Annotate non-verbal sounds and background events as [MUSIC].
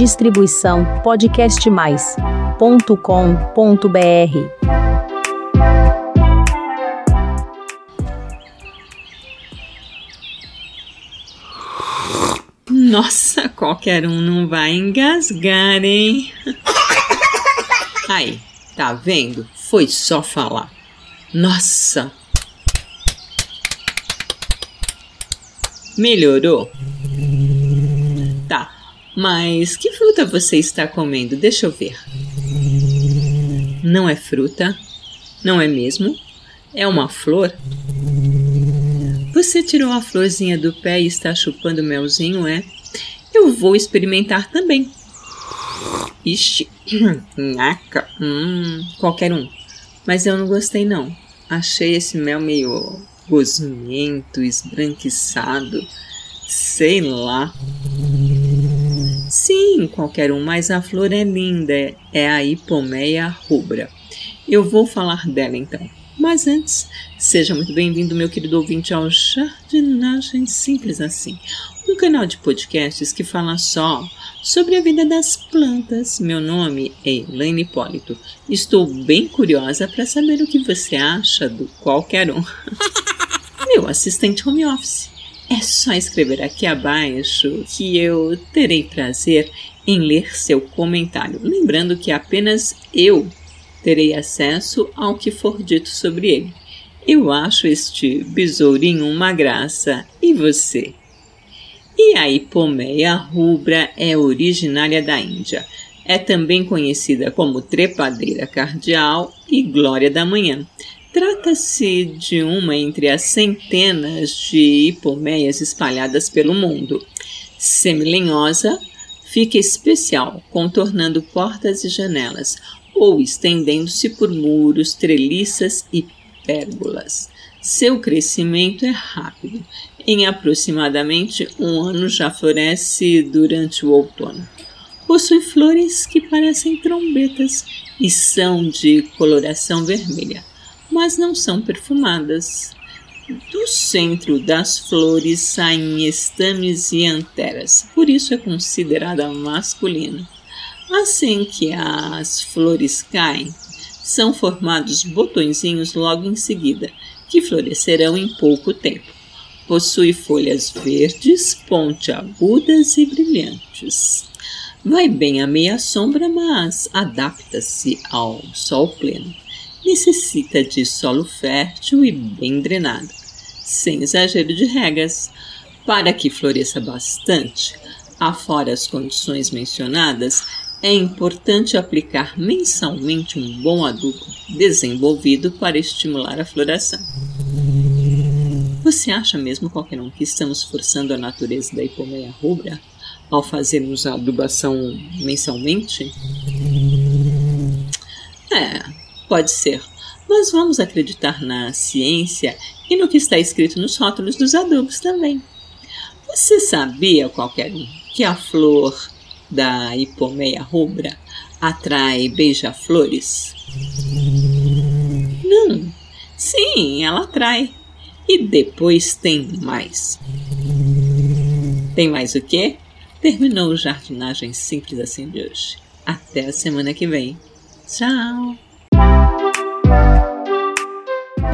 Distribuição podcastmais.com.br. Nossa, qualquer um não vai engasgar, hein? Aí, tá vendo? Foi só falar. Nossa! Melhorou? Mas que fruta você está comendo? Deixa eu ver. Não é fruta? Não é mesmo? É uma flor? Você tirou a florzinha do pé e está chupando melzinho, é? Eu vou experimentar também. Ixi, [COUGHS] nhaca, hum, qualquer um. Mas eu não gostei não. Achei esse mel meio gosmento, esbranquiçado, sei lá. Sim, qualquer um, mas a flor é linda, é a hipomeia rubra. Eu vou falar dela então. Mas antes, seja muito bem-vindo, meu querido ouvinte, ao Jardinagem Simples Assim, um canal de podcasts que fala só sobre a vida das plantas. Meu nome é Elaine Hipólito. Estou bem curiosa para saber o que você acha do qualquer um. [LAUGHS] meu assistente home office. É só escrever aqui abaixo que eu terei prazer em ler seu comentário. Lembrando que apenas eu terei acesso ao que for dito sobre ele. Eu acho este besourinho uma graça. E você? E a hipomeia rubra é originária da Índia. É também conhecida como trepadeira cardial e glória da manhã. Trata-se de uma entre as centenas de hipomeias espalhadas pelo mundo. Semilenhosa, fica especial, contornando portas e janelas, ou estendendo-se por muros, treliças e pérgolas. Seu crescimento é rápido. Em aproximadamente um ano já floresce durante o outono. Possui flores que parecem trombetas e são de coloração vermelha, mas não são perfumadas. Do centro das flores saem estames e anteras, por isso é considerada masculina. Assim que as flores caem, são formados botõezinhos logo em seguida, que florescerão em pouco tempo. Possui folhas verdes, pontiagudas e brilhantes. Vai bem à meia sombra, mas adapta-se ao sol pleno. Necessita de solo fértil e bem drenado, sem exagero de regas. Para que floresça bastante, afora as condições mencionadas, é importante aplicar mensalmente um bom adubo desenvolvido para estimular a floração. Você acha mesmo, qualquer um, que estamos forçando a natureza da hipomeia rubra ao fazermos a adubação mensalmente? É, pode ser. Mas vamos acreditar na ciência e no que está escrito nos rótulos dos adubos também. Você sabia, qualquer um, que a flor da hipomeia rubra atrai beija-flores? Não. Sim, ela atrai. E depois tem mais. Tem mais o quê? Terminou o Jardinagem Simples Assim de hoje. Até a semana que vem. Tchau!